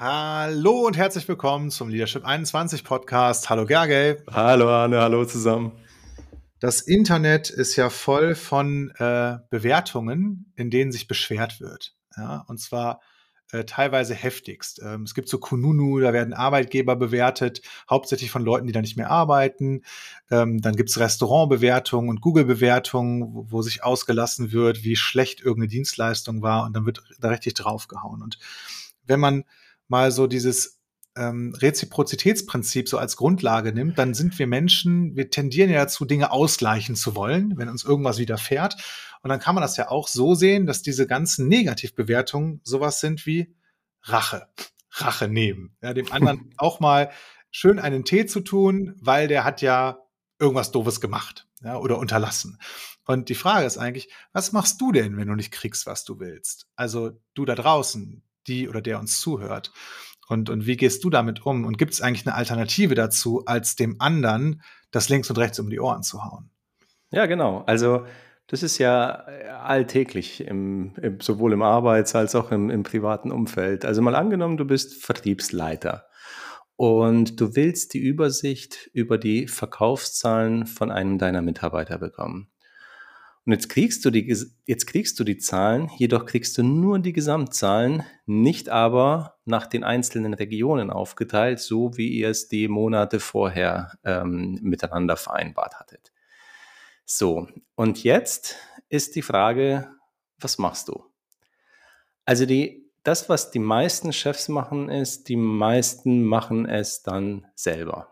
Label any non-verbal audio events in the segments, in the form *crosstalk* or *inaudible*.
Hallo und herzlich willkommen zum Leadership 21 Podcast. Hallo Gergely. Hallo Arne, hallo zusammen. Das Internet ist ja voll von äh, Bewertungen, in denen sich beschwert wird. Ja, und zwar äh, teilweise heftigst. Ähm, es gibt so Kununu, da werden Arbeitgeber bewertet, hauptsächlich von Leuten, die da nicht mehr arbeiten. Ähm, dann gibt es Restaurantbewertungen und Google-Bewertungen, wo, wo, sich ausgelassen wird, wie schlecht irgendeine Dienstleistung war und dann wird da richtig draufgehauen. Und wenn man mal so dieses ähm, Reziprozitätsprinzip so als Grundlage nimmt, dann sind wir Menschen, wir tendieren ja dazu, Dinge ausgleichen zu wollen, wenn uns irgendwas widerfährt. Und dann kann man das ja auch so sehen, dass diese ganzen Negativbewertungen sowas sind wie Rache. Rache nehmen. Ja, dem anderen *laughs* auch mal schön einen Tee zu tun, weil der hat ja irgendwas Doofes gemacht ja, oder unterlassen. Und die Frage ist eigentlich, was machst du denn, wenn du nicht kriegst, was du willst? Also du da draußen, die oder der uns zuhört. Und, und wie gehst du damit um? Und gibt es eigentlich eine Alternative dazu, als dem anderen das links und rechts um die Ohren zu hauen? Ja, genau. Also das ist ja äh, alltäglich, im, im, sowohl im Arbeits- als auch im, im privaten Umfeld. Also mal angenommen, du bist Vertriebsleiter und du willst die Übersicht über die Verkaufszahlen von einem deiner Mitarbeiter bekommen. Und jetzt kriegst du die, jetzt kriegst du die Zahlen, jedoch kriegst du nur die Gesamtzahlen, nicht aber nach den einzelnen Regionen aufgeteilt, so wie ihr es die Monate vorher ähm, miteinander vereinbart hattet. So, und jetzt ist die Frage, was machst du? Also die, das, was die meisten Chefs machen, ist, die meisten machen es dann selber.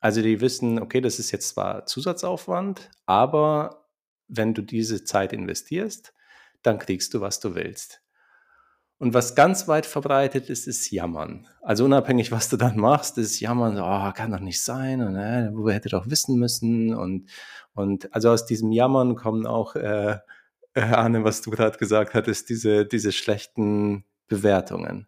Also die wissen, okay, das ist jetzt zwar Zusatzaufwand, aber wenn du diese Zeit investierst, dann kriegst du, was du willst. Und was ganz weit verbreitet ist, ist Jammern. Also unabhängig, was du dann machst, ist Jammern, oh, kann doch nicht sein und äh, wo hätte doch wissen müssen. Und, und also aus diesem Jammern kommen auch, äh, äh Arne, was du gerade gesagt hattest, diese, diese schlechten Bewertungen.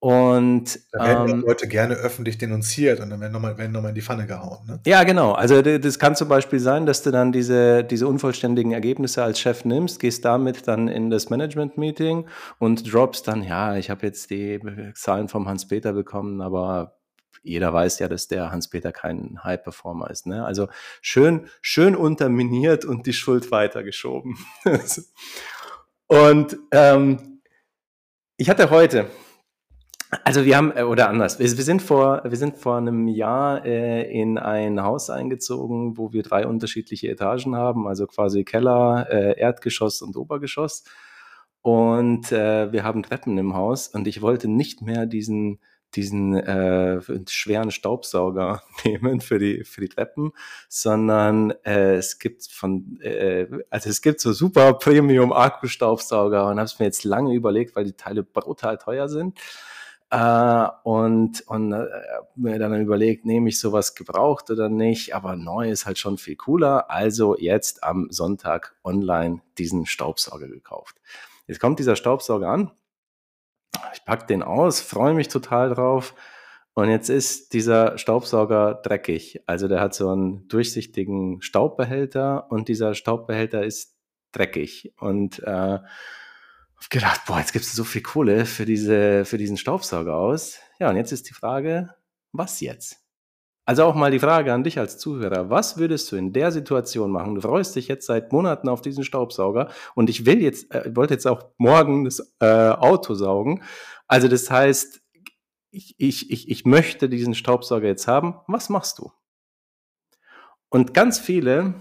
Und da werden ähm, Leute gerne öffentlich denunziert und dann werden nochmal werden in die Pfanne gehauen. Ne? Ja, genau. Also das kann zum Beispiel sein, dass du dann diese, diese unvollständigen Ergebnisse als Chef nimmst, gehst damit dann in das Management-Meeting und droppst dann, ja, ich habe jetzt die Zahlen vom Hans-Peter bekommen, aber jeder weiß ja, dass der Hans-Peter kein High-Performer ist. Ne? Also schön, schön unterminiert und die Schuld weitergeschoben. *laughs* und ähm, ich hatte heute also wir haben, äh, oder anders, wir, wir, sind vor, wir sind vor einem Jahr äh, in ein Haus eingezogen, wo wir drei unterschiedliche Etagen haben, also quasi Keller, äh, Erdgeschoss und Obergeschoss. Und äh, wir haben Treppen im Haus und ich wollte nicht mehr diesen, diesen äh, schweren Staubsauger *laughs* nehmen für die, für die Treppen, sondern äh, es gibt von, äh, also es gibt so super Premium Akku-Staubsauger und habe es mir jetzt lange überlegt, weil die Teile brutal teuer sind. Äh, und und äh, mir dann überlegt, nehme ich sowas gebraucht oder nicht, aber neu ist halt schon viel cooler. Also jetzt am Sonntag online diesen Staubsauger gekauft. Jetzt kommt dieser Staubsauger an. Ich packe den aus, freue mich total drauf. Und jetzt ist dieser Staubsauger dreckig. Also der hat so einen durchsichtigen Staubbehälter und dieser Staubbehälter ist dreckig. Und äh, hab gedacht, boah, jetzt gibst du so viel Kohle für, diese, für diesen Staubsauger aus. Ja, und jetzt ist die Frage, was jetzt? Also auch mal die Frage an dich als Zuhörer. Was würdest du in der Situation machen? Du freust dich jetzt seit Monaten auf diesen Staubsauger und ich will jetzt, äh, wollte jetzt auch morgen das äh, Auto saugen. Also das heißt, ich, ich, ich, ich möchte diesen Staubsauger jetzt haben. Was machst du? Und ganz viele,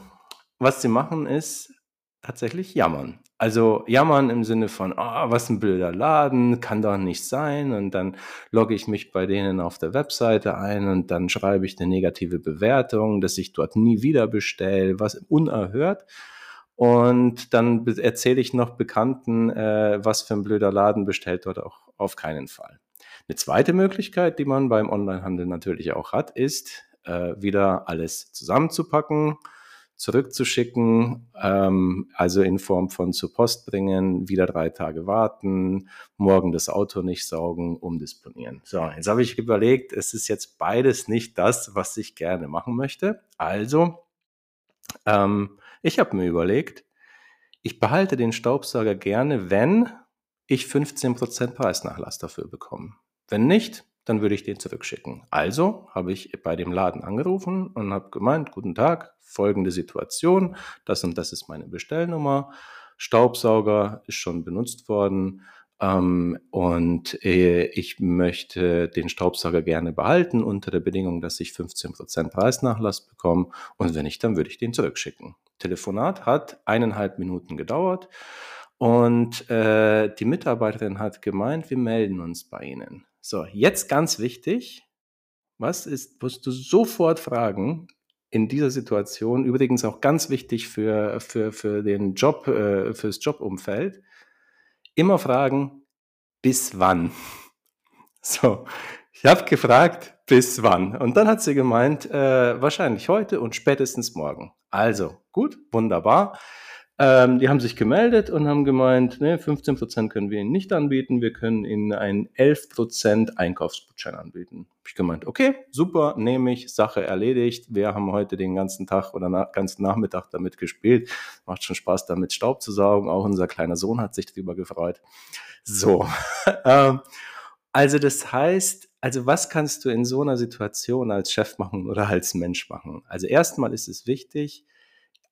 was sie machen, ist tatsächlich jammern. Also jammern im Sinne von, oh, was ein blöder Laden, kann doch nicht sein. Und dann logge ich mich bei denen auf der Webseite ein und dann schreibe ich eine negative Bewertung, dass ich dort nie wieder bestelle, was unerhört. Und dann erzähle ich noch Bekannten, äh, was für ein blöder Laden bestellt dort auch auf keinen Fall. Eine zweite Möglichkeit, die man beim Onlinehandel natürlich auch hat, ist, äh, wieder alles zusammenzupacken zurückzuschicken, ähm, also in Form von zur Post bringen, wieder drei Tage warten, morgen das Auto nicht saugen, umdisponieren. So, jetzt habe ich überlegt, es ist jetzt beides nicht das, was ich gerne machen möchte. Also, ähm, ich habe mir überlegt, ich behalte den Staubsauger gerne, wenn ich 15% Preisnachlass dafür bekomme. Wenn nicht, dann würde ich den zurückschicken. Also habe ich bei dem Laden angerufen und habe gemeint, guten Tag, folgende Situation, das und das ist meine Bestellnummer, Staubsauger ist schon benutzt worden ähm, und äh, ich möchte den Staubsauger gerne behalten unter der Bedingung, dass ich 15% Preisnachlass bekomme und wenn nicht, dann würde ich den zurückschicken. Telefonat hat eineinhalb Minuten gedauert. Und äh, die Mitarbeiterin hat gemeint, wir melden uns bei Ihnen. So, jetzt ganz wichtig, was ist, musst du sofort fragen in dieser Situation, übrigens auch ganz wichtig für, für, für den Job, äh, fürs Jobumfeld, immer fragen, bis wann? *laughs* So, ich habe gefragt, bis wann? Und dann hat sie gemeint, äh, wahrscheinlich heute und spätestens morgen. Also, gut, wunderbar. Ähm, die haben sich gemeldet und haben gemeint, ne, 15% können wir Ihnen nicht anbieten, wir können Ihnen einen 11% Einkaufsgutschein anbieten. Hab ich gemeint, okay, super, nehme ich, Sache erledigt. Wir haben heute den ganzen Tag oder na ganzen Nachmittag damit gespielt. Macht schon Spaß, damit Staub zu saugen. Auch unser kleiner Sohn hat sich darüber gefreut. So, *laughs* ähm, also das heißt, also was kannst du in so einer Situation als Chef machen oder als Mensch machen? Also erstmal ist es wichtig,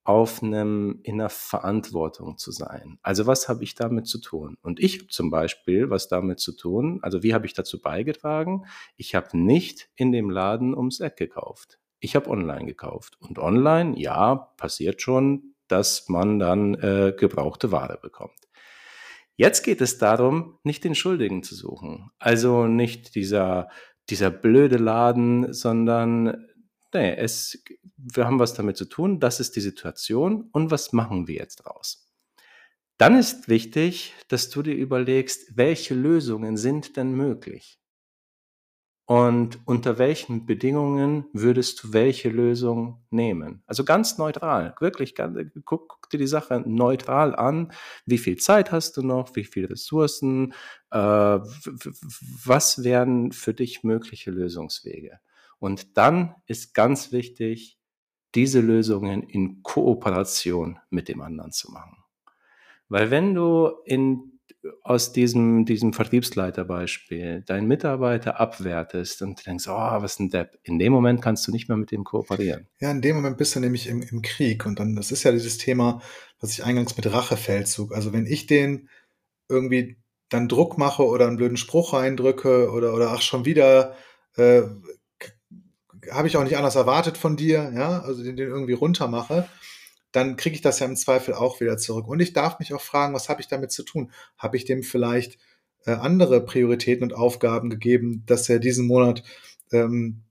auf einem, in einer Verantwortung zu sein. Also was habe ich damit zu tun? Und ich habe zum Beispiel was damit zu tun, also wie habe ich dazu beigetragen? Ich habe nicht in dem Laden ums Eck gekauft. Ich habe online gekauft. Und online, ja, passiert schon, dass man dann äh, gebrauchte Ware bekommt. Jetzt geht es darum, nicht den Schuldigen zu suchen. Also nicht dieser, dieser blöde Laden, sondern nee, es, wir haben was damit zu tun, das ist die Situation und was machen wir jetzt draus? Dann ist wichtig, dass du dir überlegst, welche Lösungen sind denn möglich? Und unter welchen Bedingungen würdest du welche Lösung nehmen? Also ganz neutral, wirklich, guck, guck, dir die Sache neutral an. Wie viel Zeit hast du noch? Wie viele Ressourcen? Äh, was wären für dich mögliche Lösungswege? Und dann ist ganz wichtig, diese Lösungen in Kooperation mit dem anderen zu machen. Weil wenn du in, aus diesem, diesem Vertriebsleiterbeispiel deinen Mitarbeiter abwertest und denkst, oh, was ist ein Depp, in dem Moment kannst du nicht mehr mit dem kooperieren. Ja, in dem Moment bist du nämlich im, im Krieg. Und dann, das ist ja dieses Thema, was ich eingangs mit Rachefeldzug, also wenn ich den irgendwie dann Druck mache oder einen blöden Spruch reindrücke oder, oder ach, schon wieder äh, habe ich auch nicht anders erwartet von dir, ja, also den, den irgendwie runter mache, dann kriege ich das ja im Zweifel auch wieder zurück. Und ich darf mich auch fragen, was habe ich damit zu tun? Habe ich dem vielleicht äh, andere Prioritäten und Aufgaben gegeben, dass er diesen Monat ähm,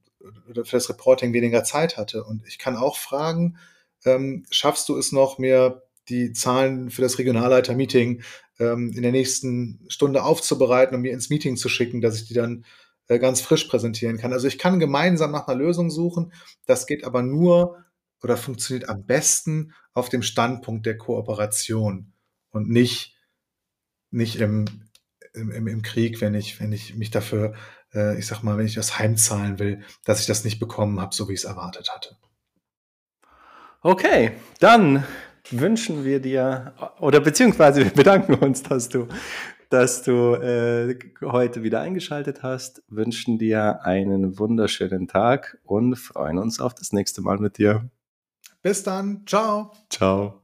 für das Reporting weniger Zeit hatte? Und ich kann auch fragen, ähm, schaffst du es noch, mir die Zahlen für das Regionalleiter-Meeting ähm, in der nächsten Stunde aufzubereiten und mir ins Meeting zu schicken, dass ich die dann ganz frisch präsentieren kann. Also ich kann gemeinsam nach einer Lösung suchen. Das geht aber nur oder funktioniert am besten auf dem Standpunkt der Kooperation und nicht, nicht im, im, im Krieg, wenn ich, wenn ich mich dafür, äh, ich sag mal, wenn ich das heimzahlen will, dass ich das nicht bekommen habe, so wie ich es erwartet hatte. Okay, dann wünschen wir dir, oder beziehungsweise wir bedanken uns, dass du dass du äh, heute wieder eingeschaltet hast, wünschen dir einen wunderschönen Tag und freuen uns auf das nächste Mal mit dir. Bis dann. Ciao. Ciao.